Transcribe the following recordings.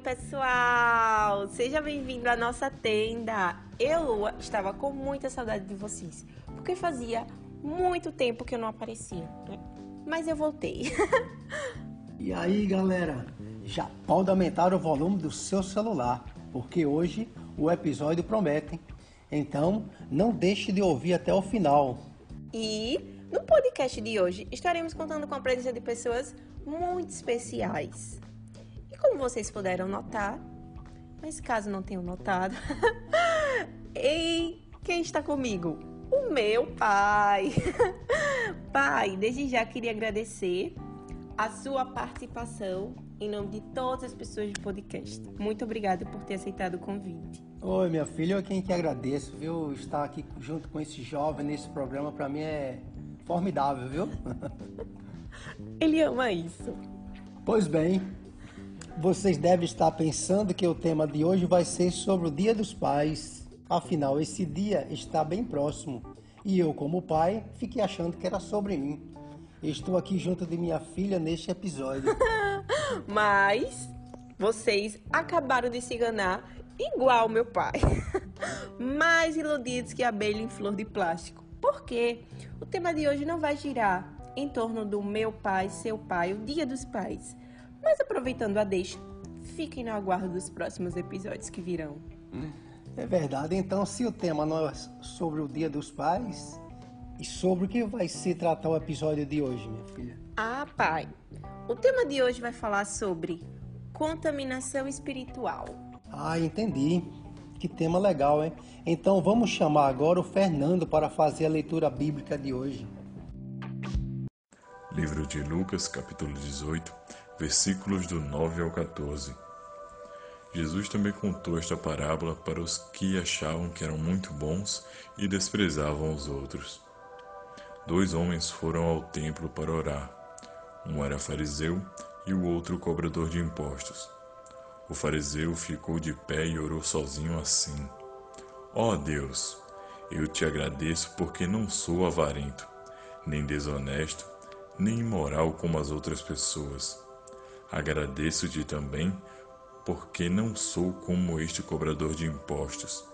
pessoal! Seja bem-vindo à nossa tenda. Eu estava com muita saudade de vocês, porque fazia muito tempo que eu não aparecia, né? Mas eu voltei. e aí, galera? Já pode aumentar o volume do seu celular, porque hoje o episódio promete. Então, não deixe de ouvir até o final. E no podcast de hoje estaremos contando com a presença de pessoas muito especiais como vocês puderam notar, mas caso não tenham notado, e quem está comigo? O meu pai. pai, desde já queria agradecer a sua participação em nome de todas as pessoas do podcast. Muito obrigada por ter aceitado o convite. Oi, minha filha, eu quem que agradeço, viu? Estar aqui junto com esse jovem nesse programa para mim é formidável, viu? Ele ama isso. Pois bem, vocês devem estar pensando que o tema de hoje vai ser sobre o Dia dos Pais. Afinal, esse dia está bem próximo e eu, como pai, fiquei achando que era sobre mim. Estou aqui junto de minha filha neste episódio. Mas vocês acabaram de se enganar igual meu pai. Mais iludidos que abelha em flor de plástico. Por quê? O tema de hoje não vai girar em torno do meu pai, seu pai, o Dia dos Pais. Mas aproveitando a deixa, fiquem no aguardo dos próximos episódios que virão. É verdade. Então, se o tema não é sobre o Dia dos Pais, e sobre o que vai se tratar o episódio de hoje, minha filha? Ah, pai. O tema de hoje vai falar sobre contaminação espiritual. Ah, entendi. Que tema legal, hein? Então vamos chamar agora o Fernando para fazer a leitura bíblica de hoje. Livro de Lucas, capítulo 18, versículos do 9 ao 14. Jesus também contou esta parábola para os que achavam que eram muito bons e desprezavam os outros. Dois homens foram ao templo para orar. Um era fariseu e o outro cobrador de impostos. O fariseu ficou de pé e orou sozinho assim: Ó oh Deus, eu te agradeço porque não sou avarento, nem desonesto, nem imoral como as outras pessoas Agradeço-te também, porque não sou como este cobrador de impostos.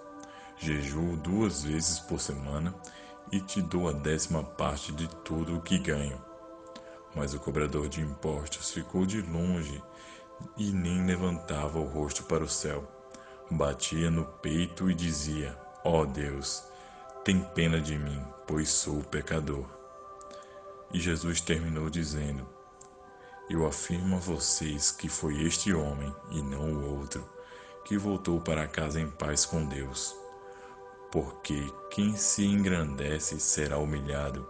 Jejuo duas vezes por semana e te dou a décima parte de tudo o que ganho. Mas o cobrador de impostos ficou de longe e nem levantava o rosto para o céu. Batia no peito e dizia: Ó oh Deus, tem pena de mim, pois sou pecador. E Jesus terminou dizendo: eu afirmo a vocês que foi este homem, e não o outro, que voltou para casa em paz com Deus. Porque quem se engrandece será humilhado,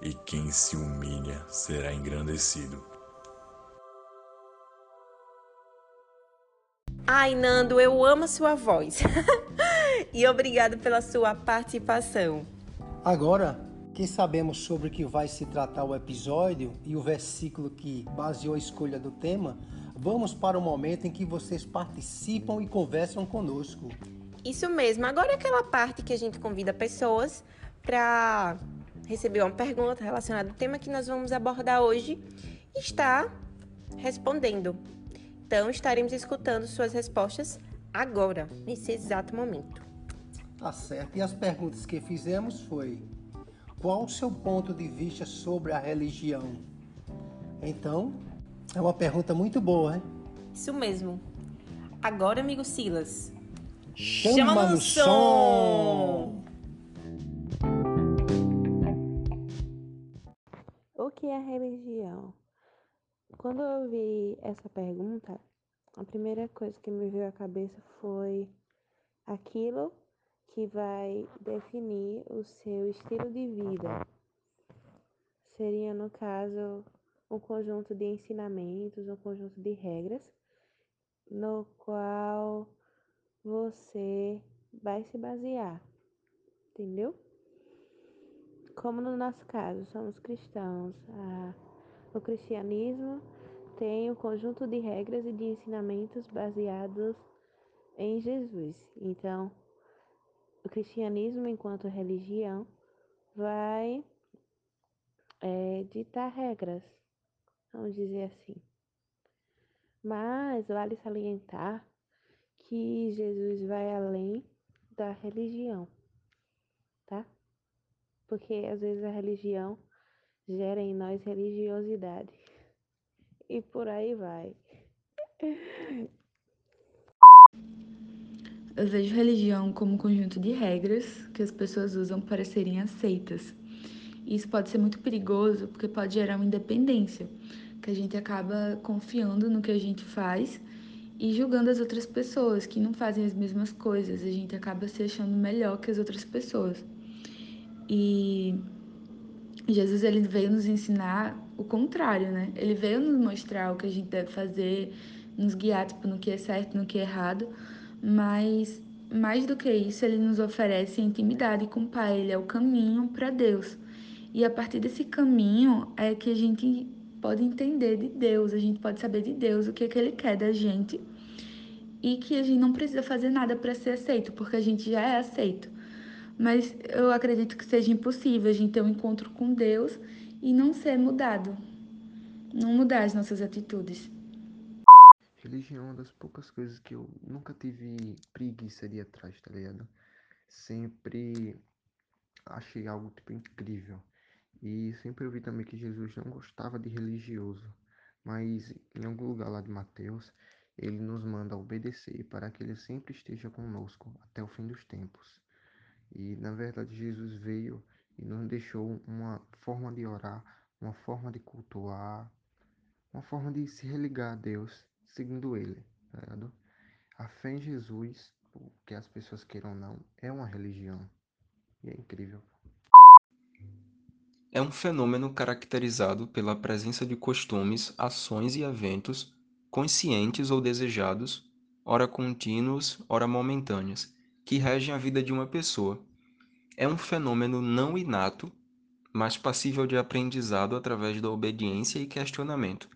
e quem se humilha será engrandecido. Ai, Nando, eu amo a sua voz. e obrigado pela sua participação. Agora, que sabemos sobre o que vai se tratar o episódio e o versículo que baseou a escolha do tema, vamos para o momento em que vocês participam e conversam conosco. Isso mesmo. Agora é aquela parte que a gente convida pessoas para receber uma pergunta relacionada ao tema que nós vamos abordar hoje e está respondendo. Então, estaremos escutando suas respostas agora, nesse exato momento. Tá certo. E as perguntas que fizemos foi: qual o seu ponto de vista sobre a religião? Então, é uma pergunta muito boa, hein? Isso mesmo. Agora, amigo Silas, chama, chama no som. som! O que é religião? Quando eu vi essa pergunta, a primeira coisa que me veio à cabeça foi aquilo que vai definir o seu estilo de vida. Seria, no caso, um conjunto de ensinamentos, um conjunto de regras, no qual você vai se basear, entendeu? Como no nosso caso, somos cristãos, a, o cristianismo tem um conjunto de regras e de ensinamentos baseados em Jesus. Então, o cristianismo, enquanto religião, vai é, ditar regras, vamos dizer assim. Mas vale salientar que Jesus vai além da religião, tá? Porque às vezes a religião gera em nós religiosidade. E por aí vai. Eu vejo religião como um conjunto de regras que as pessoas usam para serem aceitas. Isso pode ser muito perigoso porque pode gerar uma independência, que a gente acaba confiando no que a gente faz e julgando as outras pessoas que não fazem as mesmas coisas. A gente acaba se achando melhor que as outras pessoas. E Jesus ele veio nos ensinar o contrário, né? Ele veio nos mostrar o que a gente deve fazer, nos guiar tipo, no que é certo, no que é errado mas mais do que isso, ele nos oferece intimidade com o Pai, ele é o caminho para Deus. E a partir desse caminho é que a gente pode entender de Deus, a gente pode saber de Deus o que é que ele quer da gente e que a gente não precisa fazer nada para ser aceito, porque a gente já é aceito. Mas eu acredito que seja impossível a gente ter um encontro com Deus e não ser mudado, não mudar as nossas atitudes. Religião é uma das poucas coisas que eu nunca tive preguiça de ir atrás, tá ligado? Sempre achei algo, tipo, incrível. E sempre ouvi também que Jesus não gostava de religioso. Mas em algum lugar lá de Mateus, ele nos manda obedecer para que ele sempre esteja conosco até o fim dos tempos. E na verdade Jesus veio e nos deixou uma forma de orar, uma forma de cultuar, uma forma de se religar a Deus seguindo ele, tá? A fé em Jesus, o que as pessoas queiram ou não, é uma religião. E é incrível. É um fenômeno caracterizado pela presença de costumes, ações e eventos, conscientes ou desejados, ora contínuos, ora momentâneos, que regem a vida de uma pessoa. É um fenômeno não inato, mas passível de aprendizado através da obediência e questionamento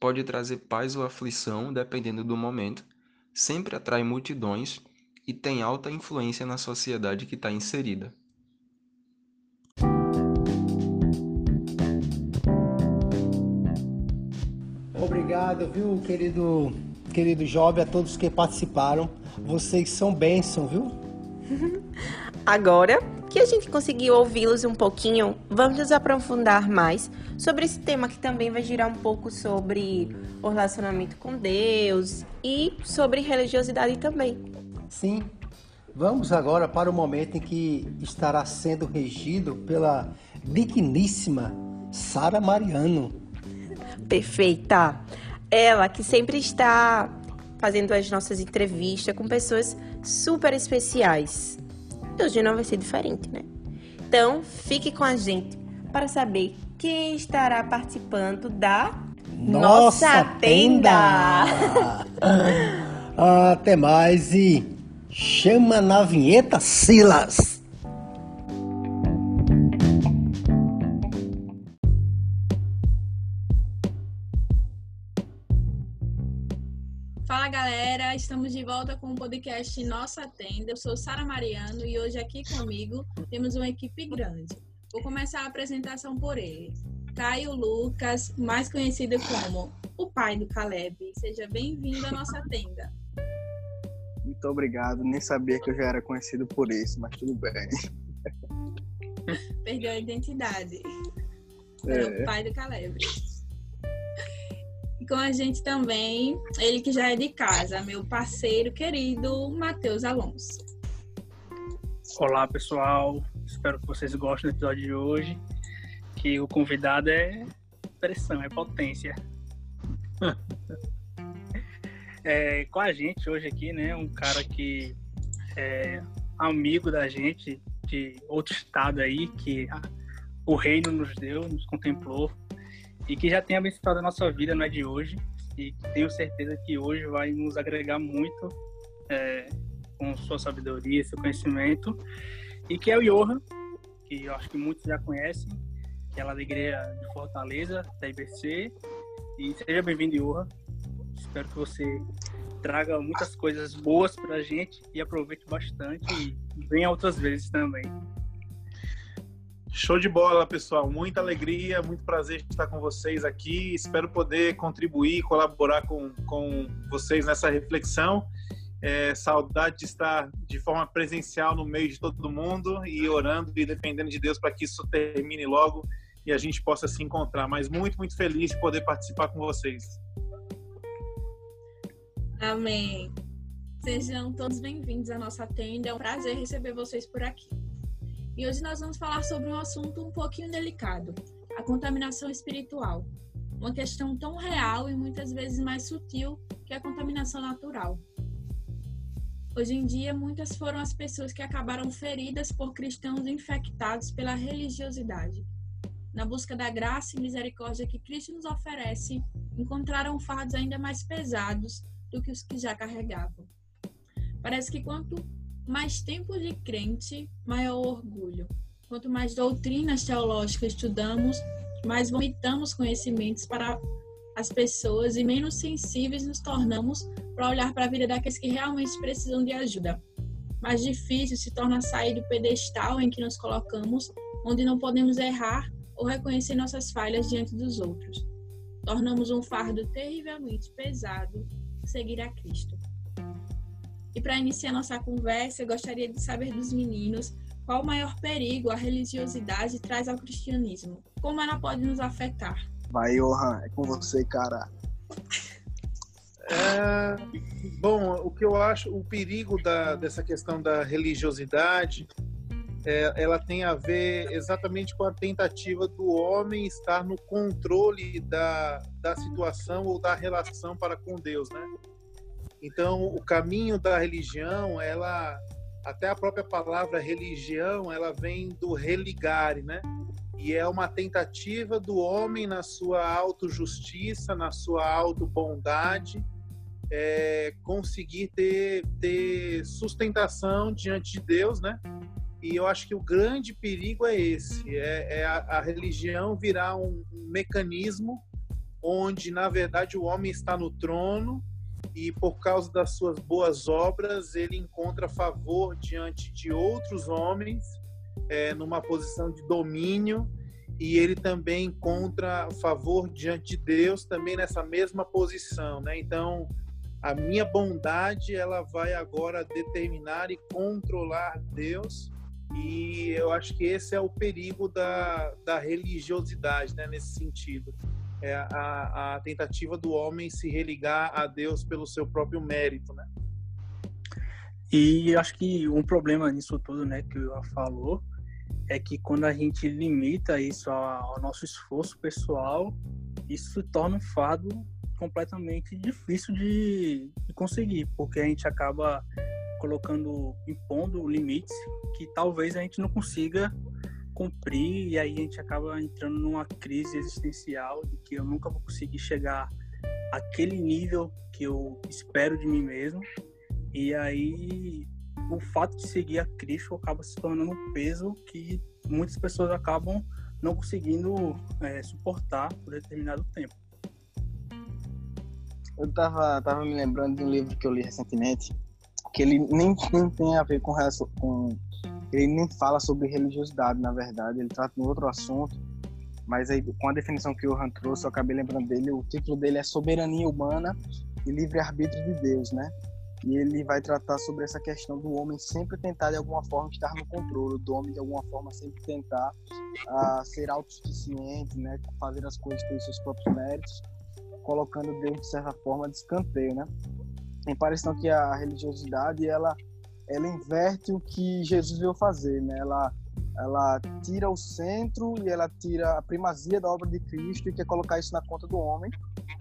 pode trazer paz ou aflição, dependendo do momento, sempre atrai multidões e tem alta influência na sociedade que está inserida. Obrigado, viu, querido, querido jovem, a todos que participaram. Vocês são bênção, viu? Agora que a gente conseguiu ouvi-los um pouquinho, vamos nos aprofundar mais sobre esse tema que também vai girar um pouco sobre o relacionamento com Deus e sobre religiosidade também. Sim. Vamos agora para o momento em que estará sendo regido pela digníssima Sara Mariano. Perfeita. Ela que sempre está fazendo as nossas entrevistas com pessoas super especiais hoje não vai ser diferente, né? Então, fique com a gente para saber quem estará participando da nossa, nossa tenda. Até mais e chama na vinheta Silas. Estamos de volta com o podcast Nossa Tenda. Eu sou Sara Mariano e hoje aqui comigo temos uma equipe grande. Vou começar a apresentação por ele. Caio Lucas, mais conhecido como o pai do Caleb. Seja bem-vindo à nossa tenda. Muito obrigado. Nem sabia que eu já era conhecido por isso, mas tudo bem. Perdeu a identidade. É. o pai do Caleb com a gente também, ele que já é de casa, meu parceiro querido, Matheus Alonso. Olá, pessoal. Espero que vocês gostem do episódio de hoje. Que o convidado é pressão, é potência. é, com a gente hoje aqui, né? Um cara que é amigo da gente, de outro estado aí, que o reino nos deu, nos contemplou e que já tem abençoado a nossa vida, não é de hoje, e tenho certeza que hoje vai nos agregar muito é, com sua sabedoria, seu conhecimento, e que é o Johan, que eu acho que muitos já conhecem, que é da igreja de Fortaleza, da IBC, e seja bem-vindo, Johan. Espero que você traga muitas coisas boas para a gente e aproveite bastante e venha outras vezes também. Show de bola, pessoal. Muita alegria, muito prazer estar com vocês aqui. Espero poder contribuir, colaborar com, com vocês nessa reflexão. É, saudade de estar de forma presencial no meio de todo mundo e orando e dependendo de Deus para que isso termine logo e a gente possa se encontrar. Mas muito, muito feliz de poder participar com vocês. Amém. Sejam todos bem-vindos à nossa tenda. É um prazer receber vocês por aqui. E hoje nós vamos falar sobre um assunto um pouquinho delicado: a contaminação espiritual. Uma questão tão real e muitas vezes mais sutil que a contaminação natural. Hoje em dia, muitas foram as pessoas que acabaram feridas por cristãos infectados pela religiosidade. Na busca da graça e misericórdia que Cristo nos oferece, encontraram fardos ainda mais pesados do que os que já carregavam. Parece que quanto mais tempo de crente, maior orgulho. Quanto mais doutrinas teológicas estudamos, mais vomitamos conhecimentos para as pessoas e menos sensíveis nos tornamos para olhar para a vida daqueles que realmente precisam de ajuda. Mais difícil se torna sair do pedestal em que nos colocamos, onde não podemos errar ou reconhecer nossas falhas diante dos outros. Tornamos um fardo terrivelmente pesado seguir a Cristo. E para iniciar nossa conversa, eu gostaria de saber dos meninos qual o maior perigo a religiosidade traz ao cristianismo. Como ela pode nos afetar? Vai, Johan, é com você, cara. É, bom, o que eu acho, o perigo da, dessa questão da religiosidade, é, ela tem a ver exatamente com a tentativa do homem estar no controle da, da situação ou da relação para com Deus, né? Então, o caminho da religião, ela até a própria palavra religião, ela vem do religare, né? E é uma tentativa do homem na sua autojustiça, na sua autobondade, é, conseguir ter, ter sustentação diante de Deus, né? E eu acho que o grande perigo é esse, é, é a, a, religião virar um, um mecanismo onde, na verdade, o homem está no trono e por causa das suas boas obras ele encontra favor diante de outros homens é, numa posição de domínio e ele também encontra favor diante de Deus também nessa mesma posição, né? Então a minha bondade ela vai agora determinar e controlar Deus e eu acho que esse é o perigo da, da religiosidade, né? Nesse sentido é a, a tentativa do homem se religar a Deus pelo seu próprio mérito, né? E acho que um problema nisso tudo, né, que o falou, é que quando a gente limita isso ao nosso esforço pessoal, isso se torna um fardo completamente difícil de, de conseguir, porque a gente acaba colocando, impondo limites que talvez a gente não consiga cumprir e aí a gente acaba entrando numa crise existencial de que eu nunca vou conseguir chegar àquele nível que eu espero de mim mesmo e aí o fato de seguir a Cristo acaba se tornando um peso que muitas pessoas acabam não conseguindo é, suportar por determinado tempo. Eu tava, tava me lembrando de um livro que eu li recentemente, que ele nem, nem tem a ver com, com ele nem fala sobre religiosidade, na verdade, ele trata de um outro assunto, mas aí com a definição que o Han trouxe, eu acabei lembrando dele, o título dele é Soberania Humana e Livre-Arbítrio de Deus, né? E ele vai tratar sobre essa questão do homem sempre tentar de alguma forma estar no controle, do homem de alguma forma sempre tentar uh, ser autossuficiente, né? Fazer as coisas pelos seus próprios méritos, colocando Deus de certa forma de escanteio, né? Tem parece então que a religiosidade ela ela inverte o que Jesus veio fazer, né? Ela ela tira o centro e ela tira a primazia da obra de Cristo e quer colocar isso na conta do homem,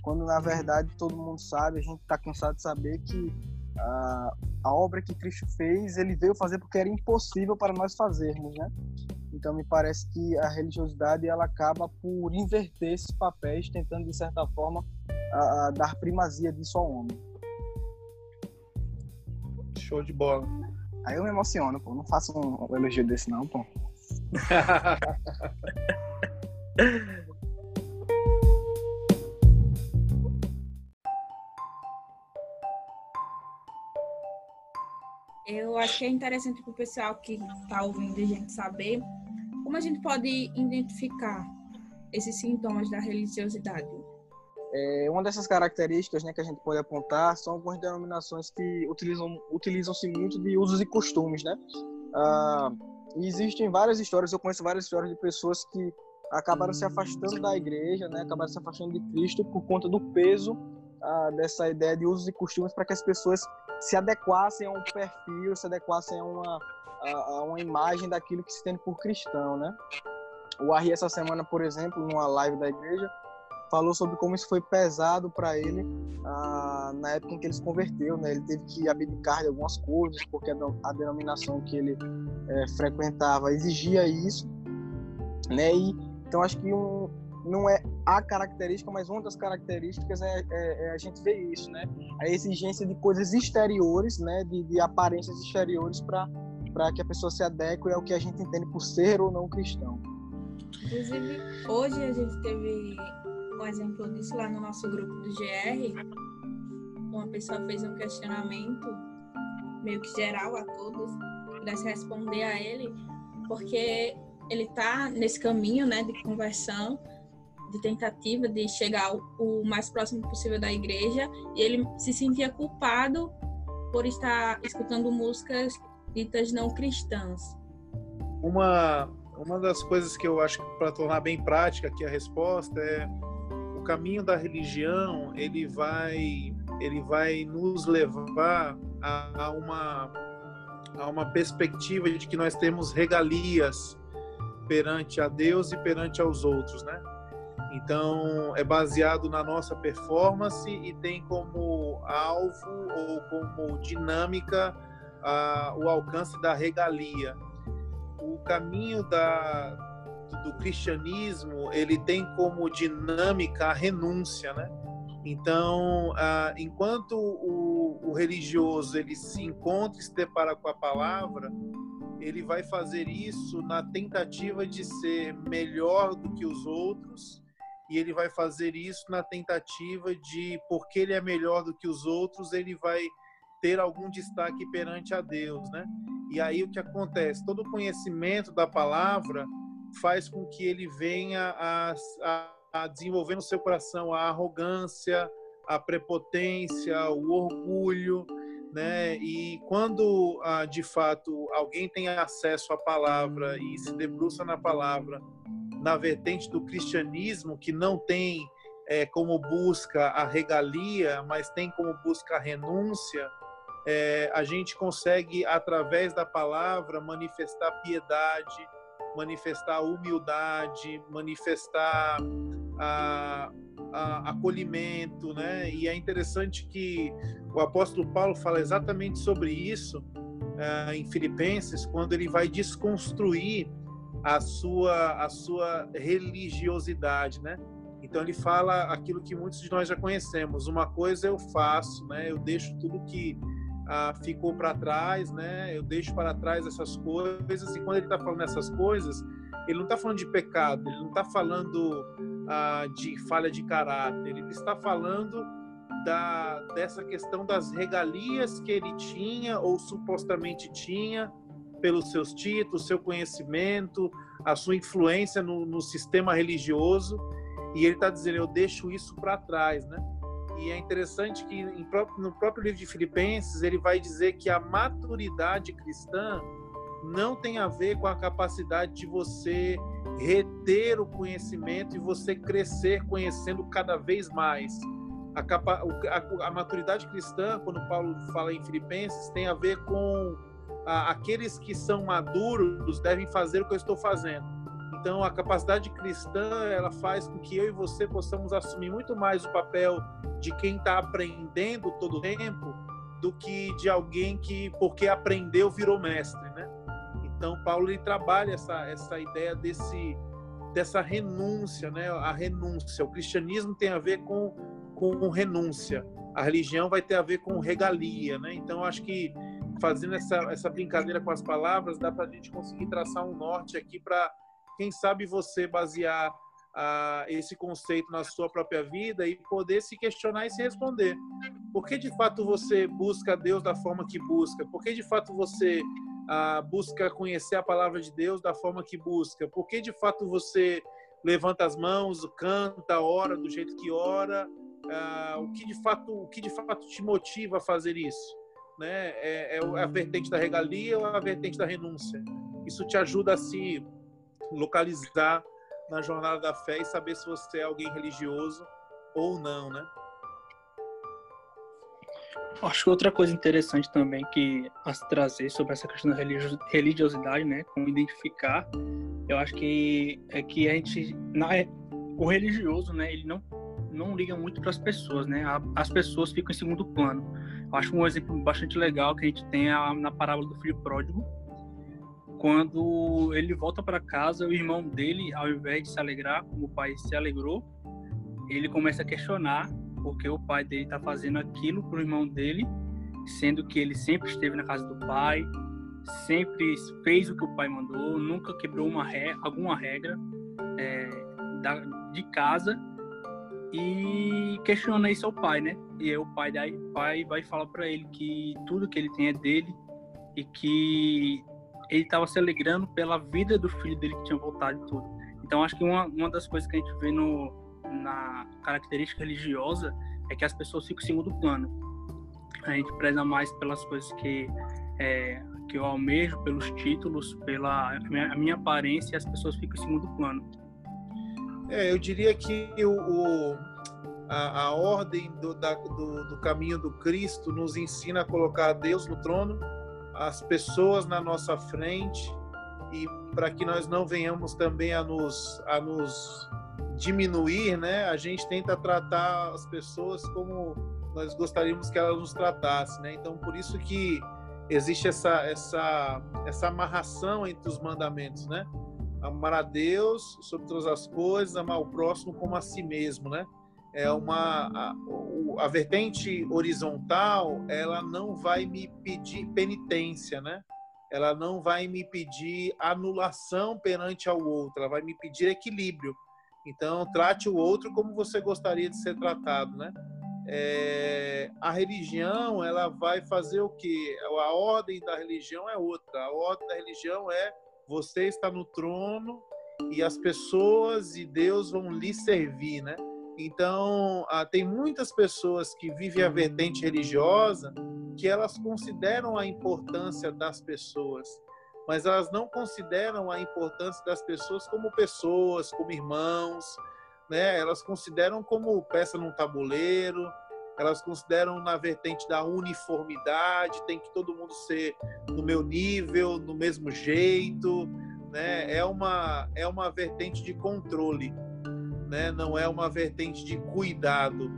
quando na verdade todo mundo sabe, a gente está cansado de saber que a, a obra que Cristo fez, ele veio fazer porque era impossível para nós fazermos, né? Então me parece que a religiosidade ela acaba por inverter esses papéis, tentando de certa forma dar primazia disso ao homem. Show de bola. Aí eu me emociono, pô. Não faço um, um elogio desse, não, pô. Eu acho que é interessante para o pessoal que está ouvindo a gente saber como a gente pode identificar esses sintomas da religiosidade? É, uma dessas características né, que a gente pode apontar são algumas denominações que utilizam utilizam-se muito de usos e costumes, né? Ah, existem várias histórias, eu conheço várias histórias de pessoas que acabaram se afastando da igreja, né? Acabaram se afastando de Cristo por conta do peso ah, dessa ideia de usos e costumes para que as pessoas se adequassem a um perfil, se adequassem a uma a, a uma imagem daquilo que se tem por cristão, né? O Arri essa semana, por exemplo, numa live da igreja, falou sobre como isso foi pesado para ele ah, na época em que ele se converteu, né? Ele teve que abdicar de algumas coisas porque a, denominação que ele é, frequentava exigia isso, né? E então acho que um, não é a característica, mas uma das características é, é, é, a gente ver isso, né? A exigência de coisas exteriores, né? De, de aparências exteriores para para que a pessoa se adeque ao que a gente entende por ser ou não cristão. Inclusive, hoje a gente teve um exemplo disso lá no nosso grupo do GR. Uma pessoa fez um questionamento meio que geral a todos, pudesse responder a ele, porque ele está nesse caminho, né, de conversão, de tentativa de chegar o mais próximo possível da igreja, e ele se sentia culpado por estar escutando músicas ditas não cristãs. Uma uma das coisas que eu acho que para tornar bem prática aqui a resposta é caminho da religião ele vai ele vai nos levar a, a uma a uma perspectiva de que nós temos regalias perante a Deus e perante aos outros, né? Então é baseado na nossa performance e tem como alvo ou como dinâmica a, o alcance da regalia. O caminho da, do cristianismo ele tem como dinâmica a renúncia, né? Então, ah, enquanto o, o, religioso ele se encontra e se depara com a palavra, ele vai fazer isso na tentativa de ser melhor do que os outros e ele vai fazer isso na tentativa de, porque ele é melhor do que os outros, ele vai ter algum destaque perante a Deus, né? E aí o que acontece? Todo conhecimento da palavra faz com que ele venha a, a, a desenvolver no seu coração a arrogância, a prepotência, o orgulho, né? E quando ah, de fato alguém tem acesso à palavra e se debruça na palavra, na vertente do cristianismo que não tem é, como busca a regalia, mas tem como busca a renúncia, é, a gente consegue, através da palavra, manifestar piedade, manifestar humildade, manifestar a, a, acolhimento, né? E é interessante que o apóstolo Paulo fala exatamente sobre isso é, em Filipenses, quando ele vai desconstruir a sua, a sua religiosidade, né? Então ele fala aquilo que muitos de nós já conhecemos. Uma coisa eu faço, né? Eu deixo tudo que ah, ficou para trás, né? Eu deixo para trás essas coisas e quando ele está falando essas coisas, ele não está falando de pecado, ele não está falando ah, de falha de caráter, ele está falando da dessa questão das regalias que ele tinha ou supostamente tinha pelos seus títulos, seu conhecimento, a sua influência no, no sistema religioso e ele está dizendo eu deixo isso para trás, né? E é interessante que no próprio livro de Filipenses ele vai dizer que a maturidade cristã não tem a ver com a capacidade de você reter o conhecimento e você crescer conhecendo cada vez mais. A, capa, a, a maturidade cristã, quando Paulo fala em Filipenses, tem a ver com a, aqueles que são maduros devem fazer o que eu estou fazendo então, a capacidade cristã ela faz com que eu e você possamos assumir muito mais o papel de quem está aprendendo todo o tempo do que de alguém que, porque aprendeu, virou mestre, né? Então, Paulo ele trabalha essa, essa ideia desse, dessa renúncia, né? A renúncia. O cristianismo tem a ver com, com renúncia. A religião vai ter a ver com regalia, né? Então, acho que fazendo essa, essa brincadeira com as palavras, dá para a gente conseguir traçar um norte aqui para quem sabe você basear ah, esse conceito na sua própria vida e poder se questionar e se responder. Por que de fato você busca Deus da forma que busca? Por que de fato você ah, busca conhecer a palavra de Deus da forma que busca? Por que de fato você levanta as mãos, canta, ora do jeito que ora? Ah, o que de fato, o que de fato te motiva a fazer isso? Né? É, é a vertente da regalia ou a vertente da renúncia? Isso te ajuda a se localizar na jornada da fé e saber se você é alguém religioso ou não, né? Acho que outra coisa interessante também que a se trazer sobre essa questão da religiosidade, né, como identificar, eu acho que é que a gente, na, o religioso, né, ele não não liga muito para as pessoas, né? As pessoas ficam em segundo plano. Eu acho um exemplo bastante legal que a gente tem a, na parábola do filho pródigo, quando ele volta para casa, o irmão dele, ao invés de se alegrar como o pai se alegrou, ele começa a questionar porque o pai dele está fazendo aquilo para o irmão dele, sendo que ele sempre esteve na casa do pai, sempre fez o que o pai mandou, nunca quebrou uma re... alguma regra é, da... de casa e questiona isso ao pai, né? E aí o pai daí pai vai falar para ele que tudo que ele tem é dele e que ele estava se alegrando pela vida do filho dele que tinha voltado e tudo. Então acho que uma, uma das coisas que a gente vê no, na característica religiosa é que as pessoas ficam em segundo plano. A gente preza mais pelas coisas que é, que eu almejo, pelos títulos, pela a minha, a minha, aparência, e as pessoas ficam em segundo plano. É, eu diria que o a, a, ordem do, da, do, do caminho do Cristo nos ensina a colocar Deus no trono as pessoas na nossa frente e para que nós não venhamos também a nos, a nos diminuir, né? A gente tenta tratar as pessoas como nós gostaríamos que elas nos tratassem, né? Então, por isso que existe essa essa essa amarração entre os mandamentos, né? Amar a Deus sobre todas as coisas, amar o próximo como a si mesmo, né? É uma a, a, vertente horizontal ela não vai me pedir penitência né? Ela não vai me pedir anulação perante ao outro ela vai me pedir equilíbrio. Então trate o outro como você gostaria de ser tratado né? É, a religião ela vai fazer o que a ordem da religião é outra. A ordem da religião é você está no trono e as pessoas e Deus vão lhe servir né então, ah, tem muitas pessoas que vivem a vertente religiosa que elas consideram a importância das pessoas, mas elas não consideram a importância das pessoas como pessoas, como irmãos, né? Elas consideram como peça num tabuleiro, elas consideram na vertente da uniformidade, tem que todo mundo ser no meu nível, no mesmo jeito, né? É uma é uma vertente de controle né? não é uma vertente de cuidado.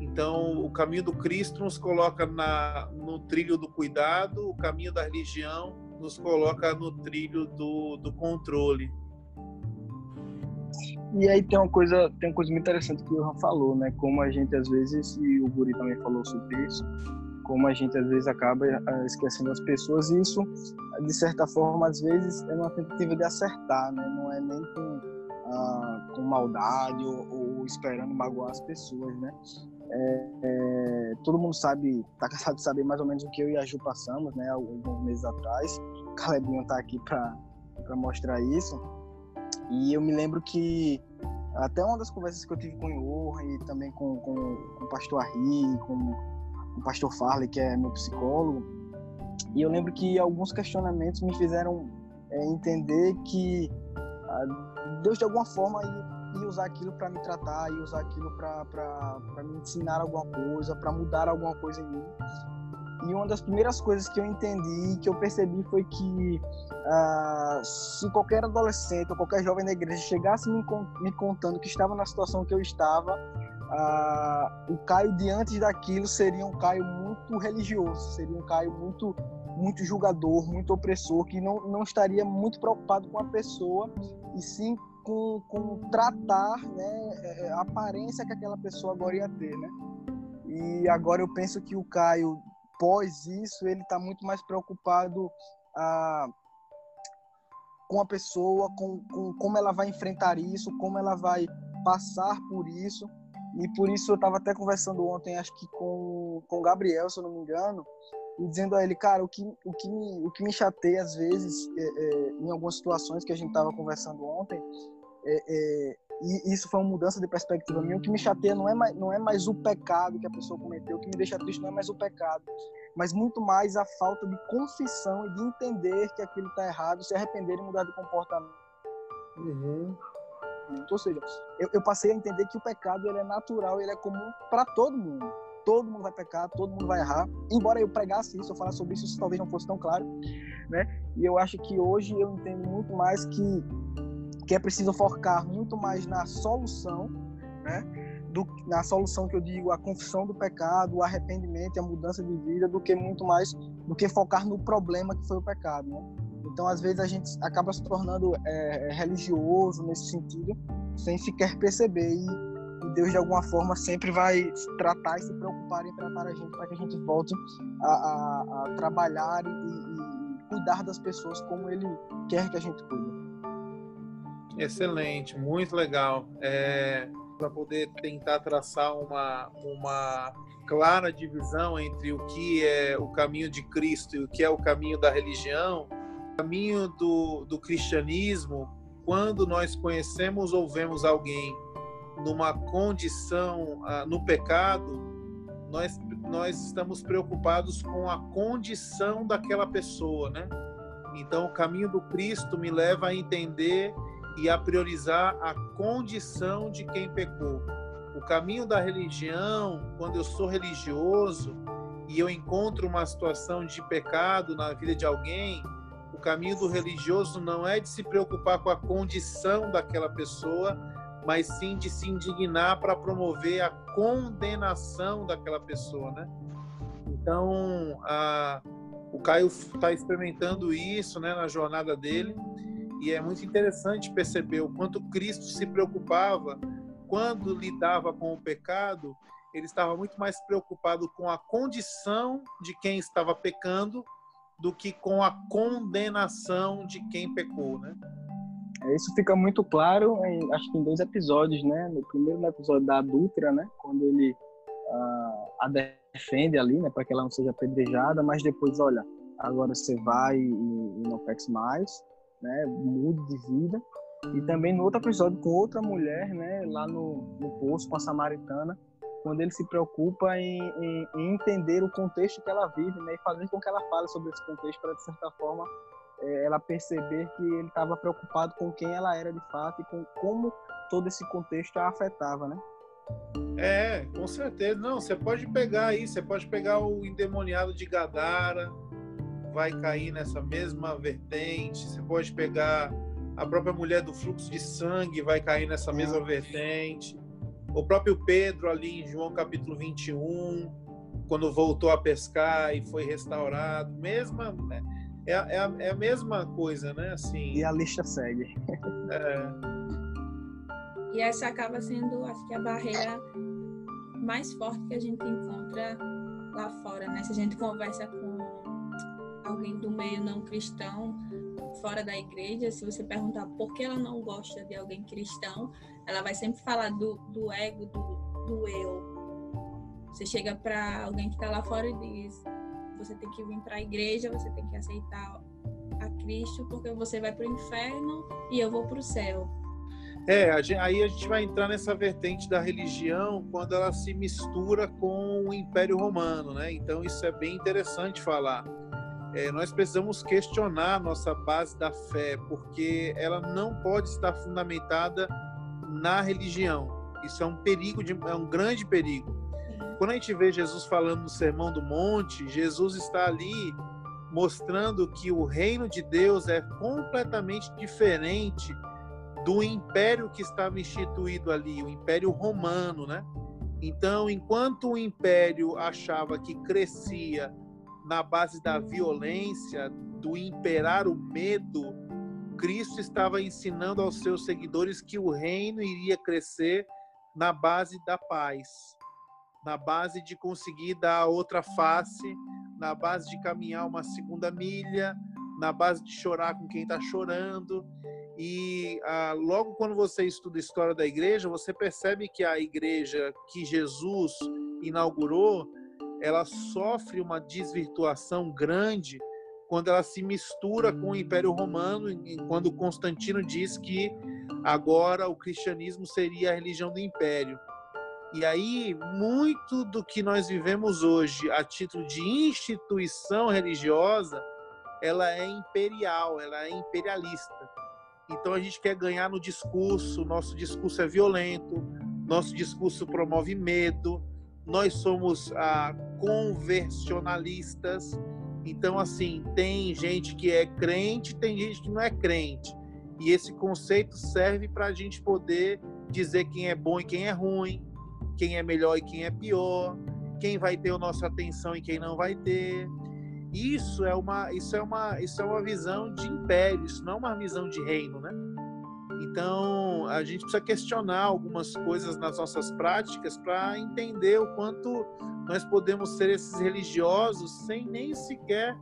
Então, o caminho do Cristo nos coloca na, no trilho do cuidado, o caminho da religião nos coloca no trilho do, do controle. E aí tem uma coisa, tem uma coisa muito interessante que o Johan falou, né? Como a gente às vezes, e o Guri também falou sobre isso, como a gente às vezes acaba eh, esquecendo as pessoas, e isso, de certa forma, às vezes é uma tentativa de acertar, né? Não é nem com ah, com maldade ou, ou, esperando magoar as pessoas, né? É, é, todo mundo sabe, tá cansado de saber mais ou menos o que eu e a Ju passamos, né? Alguns meses atrás. O Calebinho tá aqui para mostrar isso. E eu me lembro que até uma das conversas que eu tive com o Johan e também com, com, com o pastor Arri, com, com o pastor Farley, que é meu psicólogo, e eu lembro que alguns questionamentos me fizeram é, entender que Deus de alguma forma ia usar aquilo para me tratar, ia usar aquilo para me ensinar alguma coisa, para mudar alguma coisa em mim. E uma das primeiras coisas que eu entendi, que eu percebi, foi que uh, se qualquer adolescente ou qualquer jovem da igreja chegasse me, me contando que estava na situação que eu estava, uh, o Caio diante daquilo seria um Caio muito religioso, seria um Caio muito muito julgador, muito opressor, que não, não estaria muito preocupado com a pessoa e sim com, com tratar né, é, é, a aparência que aquela pessoa agora ia ter, né? E agora eu penso que o Caio, pós isso, ele está muito mais preocupado ah, com a pessoa, com, com como ela vai enfrentar isso, como ela vai passar por isso. E por isso eu estava até conversando ontem, acho que com, com o Gabriel, se eu não me engano, e dizendo a ele, cara, o que, o que, me, o que me chateia às vezes, é, é, em algumas situações que a gente estava conversando ontem, é, é, e isso foi uma mudança de perspectiva minha, o que me chateia não é, mais, não é mais o pecado que a pessoa cometeu, o que me deixa triste não é mais o pecado, mas muito mais a falta de confissão e de entender que aquilo está errado, se arrepender e mudar de comportamento. Uhum. Ou seja, eu, eu, passei a entender que o pecado ele é natural, ele é comum para todo mundo. Todo mundo vai pecar, todo mundo vai errar. Embora eu pregasse isso, eu falasse sobre isso, isso talvez não fosse tão claro, né? E eu acho que hoje eu entendo muito mais que que é preciso focar muito mais na solução, né? Do, na solução que eu digo, a confissão do pecado, o arrependimento a mudança de vida, do que muito mais do que focar no problema que foi o pecado. Né? Então, às vezes, a gente acaba se tornando é, religioso nesse sentido, sem sequer perceber. E, e, Deus, de alguma forma, sempre vai tratar e se preocupar em tratar a gente para que a gente volte a, a, a trabalhar e, e, cuidar das pessoas como Ele quer que a gente cuide. Excelente, muito legal. É, para poder tentar traçar uma, uma clara divisão entre o que é o caminho de Cristo e o que é o caminho da religião, o caminho do, do cristianismo, quando nós conhecemos ou vemos alguém numa condição, uh, no pecado, nós, nós estamos preocupados com a condição daquela pessoa, né? Então, o caminho do Cristo me leva a entender e a priorizar a condição de quem pecou. O caminho da religião, quando eu sou religioso e eu encontro uma situação de pecado na vida de alguém, o caminho do religioso não é de se preocupar com a condição daquela pessoa, mas sim de se indignar para promover a condenação daquela pessoa, né? Então, a, o Caio está experimentando isso, né, na jornada dele e é muito interessante perceber o quanto Cristo se preocupava quando lidava com o pecado, ele estava muito mais preocupado com a condição de quem estava pecando do que com a condenação de quem pecou, né? É, isso fica muito claro, em, acho que em dois episódios, né? No primeiro no episódio da adúltera, né? Quando ele uh, a defende ali, né? Para que ela não seja apedrejada, mas depois, olha, agora você vai e, e não peques mais né, mude de vida. E também no outro episódio com outra mulher, né, lá no, no poço com a samaritana, quando ele se preocupa em, em, em, entender o contexto que ela vive, né, e fazer com que ela fale sobre esse contexto para de certa forma ela perceber que ele estava preocupado com quem ela era de fato e com como todo esse contexto a afetava, né? É, com certeza. Não, você pode pegar aí, você pode pegar o endemoniado de Gadara, vai cair nessa mesma vertente. Você pode pegar a própria mulher do fluxo de sangue, vai cair nessa mesma vertente. O próprio Pedro, ali em João capítulo 21, quando voltou a pescar e foi restaurado, mesma. Né? É, é, a, é a mesma coisa, né? Assim, e a lista segue. É. E essa acaba sendo, acho que, a barreira mais forte que a gente encontra lá fora, né? Se a gente conversa com alguém do meio não cristão fora da igreja, se você perguntar por que ela não gosta de alguém cristão, ela vai sempre falar do, do ego, do, do eu. Você chega para alguém que está lá fora e diz: você tem que vir para a igreja, você tem que aceitar a Cristo, porque você vai para o inferno e eu vou para o céu. É, aí a gente vai entrar nessa vertente da religião quando ela se mistura com o Império Romano, né? Então isso é bem interessante falar é, nós precisamos questionar nossa base da fé, porque ela não pode estar fundamentada na religião. Isso é um perigo, de, é um grande perigo. Quando a gente vê Jesus falando no Sermão do Monte, Jesus está ali mostrando que o reino de Deus é completamente diferente do império que estava instituído ali, o império romano, né? Então, enquanto o império achava que crescia na base da violência, do imperar o medo, Cristo estava ensinando aos seus seguidores que o reino iria crescer na base da paz, na base de conseguir dar outra face, na base de caminhar uma segunda milha, na base de chorar com quem está chorando. E ah, logo quando você estuda a história da igreja, você percebe que a igreja que Jesus inaugurou ela sofre uma desvirtuação grande quando ela se mistura com o Império Romano, quando Constantino diz que agora o cristianismo seria a religião do Império. E aí, muito do que nós vivemos hoje a título de instituição religiosa, ela é imperial, ela é imperialista. Então a gente quer ganhar no discurso, nosso discurso é violento, nosso discurso promove medo, nós somos ah, conversionalistas. Então, assim, tem gente que é crente, tem gente que não é crente. E esse conceito serve para a gente poder dizer quem é bom e quem é ruim, quem é melhor e quem é pior, quem vai ter a nossa atenção e quem não vai ter. Isso é uma, isso é uma, isso é uma visão de império, isso não é uma visão de reino, né? Então, a gente precisa questionar algumas coisas nas nossas práticas para entender o quanto nós podemos ser esses religiosos sem nem sequer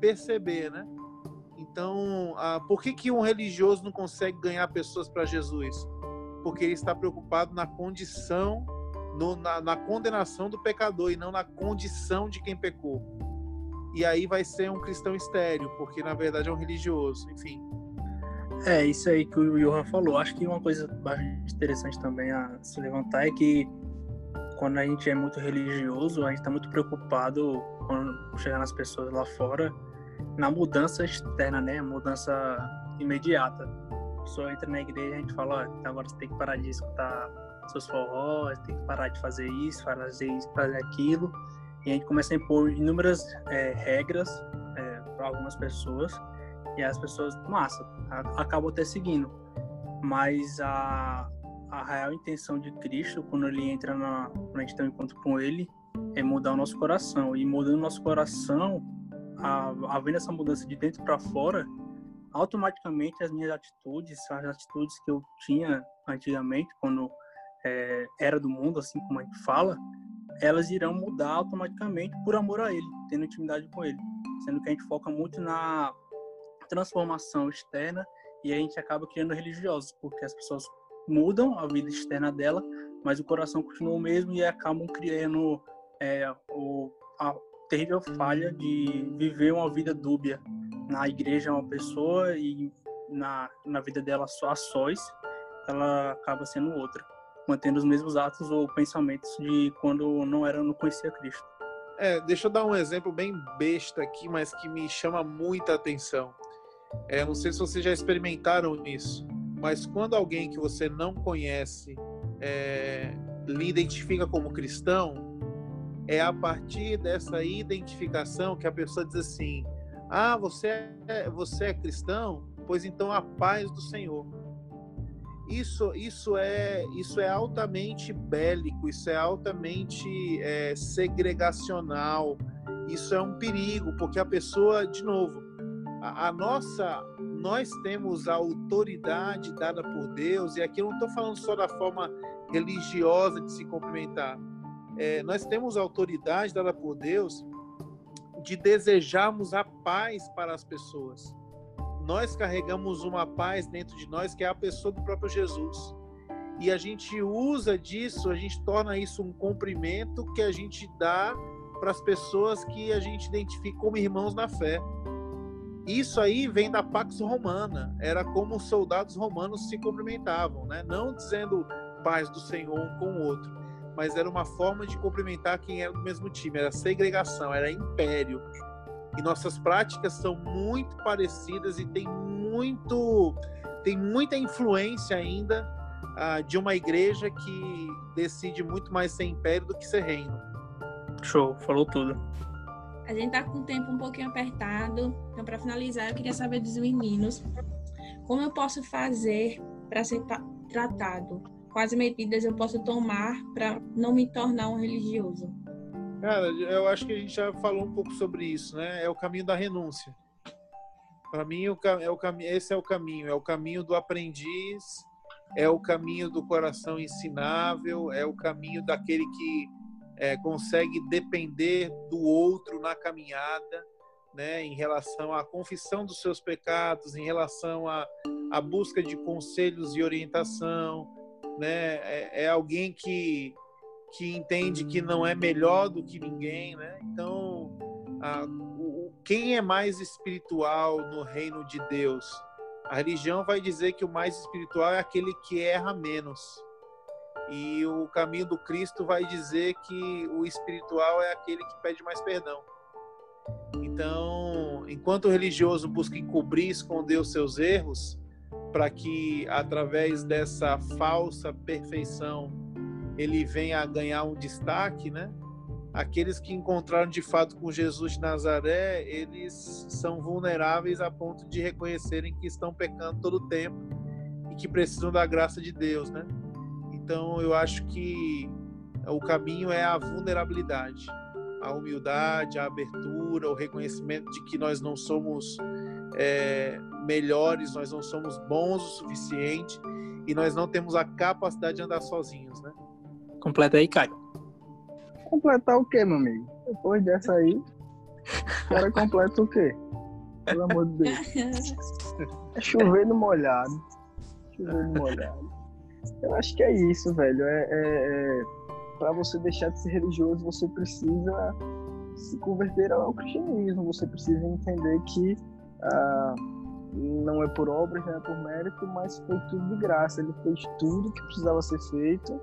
perceber, né? Então, ah, por que, que um religioso não consegue ganhar pessoas para Jesus? Porque ele está preocupado na condição, no, na, na condenação do pecador e não na condição de quem pecou. E aí vai ser um cristão estéreo, porque na verdade é um religioso, enfim. É, isso aí que o Johan falou. Acho que uma coisa bastante interessante também a se levantar é que quando a gente é muito religioso, a gente está muito preocupado quando chegar nas pessoas lá fora na mudança externa, né? Mudança imediata. A pessoa entra na igreja e a gente fala, ó, agora você tem que parar de escutar seus forrós, tem que parar de fazer isso, fazer isso, fazer aquilo. E a gente começa a impor inúmeras é, regras é, para algumas pessoas e as pessoas, massa, acabam até seguindo. Mas a, a real intenção de Cristo, quando ele entra na. Quando a gente tem um encontro com ele, é mudar o nosso coração. E mudando o nosso coração, havendo essa mudança de dentro para fora, automaticamente as minhas atitudes, as atitudes que eu tinha antigamente, quando é, era do mundo, assim como a gente fala, elas irão mudar automaticamente por amor a ele, tendo intimidade com ele. Sendo que a gente foca muito na transformação externa e a gente acaba criando religiosos, porque as pessoas mudam a vida externa dela, mas o coração continua o mesmo e acabam criando é, o, a terrível falha de viver uma vida dúbia. Na igreja, uma pessoa e na, na vida dela só a sós, ela acaba sendo outra, mantendo os mesmos atos ou pensamentos de quando não era, não conhecia Cristo. É, deixa eu dar um exemplo bem besta aqui, mas que me chama muita atenção. É, não sei se vocês já experimentaram isso, mas quando alguém que você não conhece é, lhe identifica como cristão, é a partir dessa identificação que a pessoa diz assim: Ah, você é, você é cristão? Pois então a paz do Senhor. Isso, isso, é, isso é altamente bélico, isso é altamente é, segregacional, isso é um perigo, porque a pessoa, de novo, a, a nossa, nós temos a autoridade dada por Deus, e aqui eu não estou falando só da forma religiosa de se cumprimentar. É, nós temos a autoridade dada por Deus de desejarmos a paz para as pessoas. Nós carregamos uma paz dentro de nós que é a pessoa do próprio Jesus. E a gente usa disso, a gente torna isso um cumprimento que a gente dá para as pessoas que a gente identifica como irmãos na fé. Isso aí vem da Pax Romana, era como os soldados romanos se cumprimentavam, né? não dizendo paz do Senhor um com o outro, mas era uma forma de cumprimentar quem era do mesmo time, era segregação, era império. E nossas práticas são muito parecidas e tem muito tem muita influência ainda uh, de uma igreja que decide muito mais ser império do que ser reino. Show, falou tudo. A gente tá com o tempo um pouquinho apertado, então para finalizar, eu queria saber dos meninos como eu posso fazer para ser tratado? Quais medidas eu posso tomar para não me tornar um religioso? Cara, eu acho que a gente já falou um pouco sobre isso, né? É o caminho da renúncia. Para mim, é o esse é o caminho, é o caminho do aprendiz, é o caminho do coração ensinável, é o caminho daquele que é, consegue depender do outro na caminhada, né, em relação à confissão dos seus pecados, em relação à, à busca de conselhos e orientação, né, é, é alguém que que entende que não é melhor do que ninguém, né? Então, a, o, quem é mais espiritual no reino de Deus? A religião vai dizer que o mais espiritual é aquele que erra menos. E o caminho do Cristo vai dizer que o espiritual é aquele que pede mais perdão. Então, enquanto o religioso busca encobrir, esconder os seus erros, para que através dessa falsa perfeição ele venha a ganhar um destaque, né? Aqueles que encontraram de fato com Jesus de Nazaré, eles são vulneráveis a ponto de reconhecerem que estão pecando todo o tempo e que precisam da graça de Deus, né? Então, eu acho que o caminho é a vulnerabilidade, a humildade, a abertura, o reconhecimento de que nós não somos é, melhores, nós não somos bons o suficiente e nós não temos a capacidade de andar sozinhos, né? Completa aí, Caio. Completar o quê, meu amigo? Depois dessa aí, o cara completa o quê? Pelo amor de Deus. É chover no molhado. Chover no molhado. Eu acho que é isso, velho. É, é, é... Para você deixar de ser religioso, você precisa se converter ao cristianismo. Você precisa entender que ah, não é por obras, não é por mérito, mas foi tudo de graça. Ele fez tudo que precisava ser feito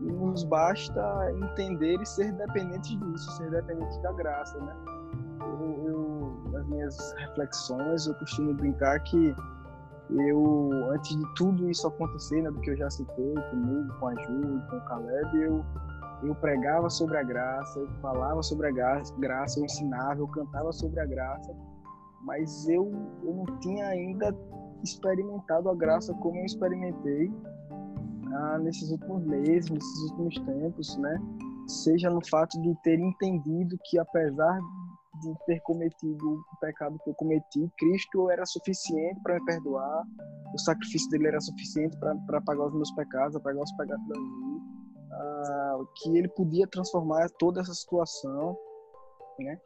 nos basta entender e ser dependentes disso, ser dependentes da graça, né? Eu, eu, nas minhas reflexões, eu costumo brincar que eu, antes de tudo isso acontecer, né, do que eu já citei comigo, com a Ju, com o Caleb, eu, eu pregava sobre a graça, eu falava sobre a graça, graça, eu ensinava, eu cantava sobre a graça, mas eu, eu não tinha ainda experimentado a graça como eu experimentei ah, nesses últimos meses, nesses últimos tempos, né? Seja no fato de ter entendido que apesar de ter cometido o pecado que eu cometi, Cristo era suficiente para me perdoar, o sacrifício dele era suficiente para pagar os meus pecados, pagar os pecados da vida, ah, que ele podia transformar toda essa situação, né?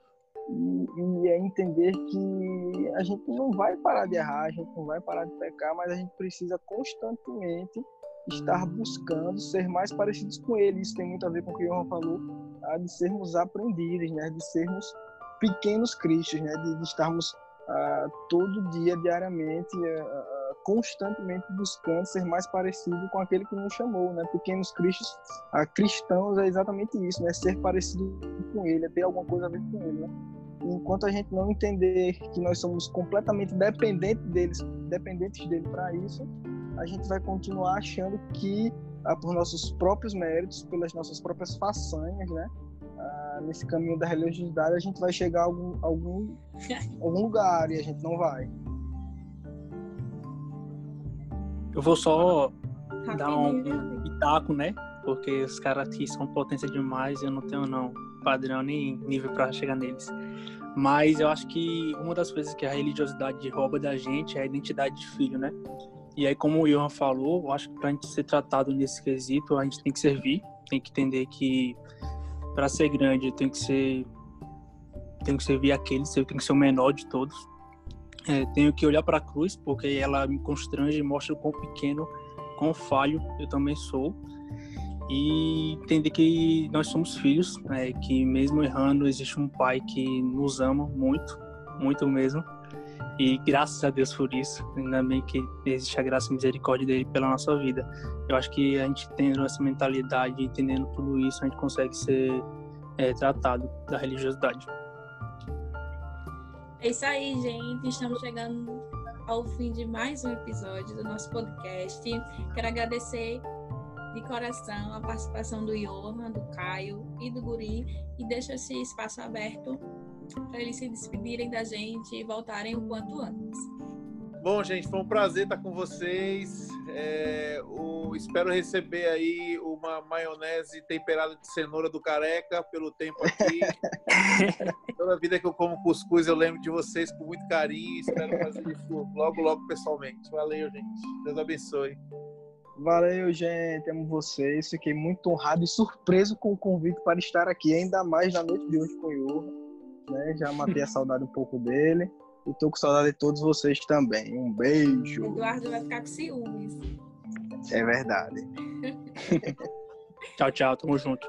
E, e, é entender que a gente não vai parar de errar, a gente não vai parar de pecar, mas a gente precisa constantemente estar buscando ser mais parecidos com ele. Isso tem muito a ver com o que o João falou, ah, de sermos aprendizes, né? de sermos pequenos cristos, né? De, de estarmos uh, todo dia, diariamente, uh, constantemente buscando ser mais parecido com aquele que nos chamou, né? Pequenos cristos, uh, cristãos é exatamente isso, né? Ser parecido com ele, é ter alguma coisa a ver com ele, né? enquanto a gente não entender que nós somos completamente dependentes deles, dependentes dele para isso, a gente vai continuar achando que ah, por nossos próprios méritos, pelas nossas próprias façanhas, né, nesse caminho da religiosidade, a gente vai chegar a algum, algum, algum lugar e a gente não vai. Eu vou só dar um, um pitaco, né? Porque os caras aqui são potência demais e eu não tenho não padrão nem nível para chegar neles. Mas eu acho que uma das coisas que a religiosidade rouba da gente é a identidade de filho, né? E aí, como o Johan falou, eu acho que para a gente ser tratado nesse quesito, a gente tem que servir, tem que entender que para ser grande, tem que ser tenho que servir aquele, tenho que ser o menor de todos. É, tenho que olhar para a cruz, porque ela me constrange e mostra o quão pequeno, quão falho eu também sou. E entender que nós somos filhos, né, que mesmo errando, existe um pai que nos ama muito, muito mesmo. E graças a Deus por isso, ainda bem que existe a graça e misericórdia dele pela nossa vida. Eu acho que a gente tendo essa mentalidade, entendendo tudo isso, a gente consegue ser é, tratado da religiosidade. É isso aí, gente. Estamos chegando ao fim de mais um episódio do nosso podcast. Quero agradecer de coração a participação do Johan, do Caio e do Guri e deixo esse espaço aberto para eles se despedirem da gente e voltarem o quanto antes. Bom, gente, foi um prazer estar com vocês. É, o, espero receber aí uma maionese temperada de cenoura do Careca pelo tempo aqui. Toda vida que eu como cuscuz, eu lembro de vocês com muito carinho. Espero fazer isso logo, logo pessoalmente. Valeu, gente. Deus abençoe. Valeu, gente. Amo vocês. Fiquei muito honrado e surpreso com o convite para estar aqui, ainda mais na noite de hoje com o Iorra né? Já matei a saudade um pouco dele. E tô com saudade de todos vocês também. Um beijo. Eduardo vai ficar com ciúmes. É verdade. Tchau, tchau. Tamo junto.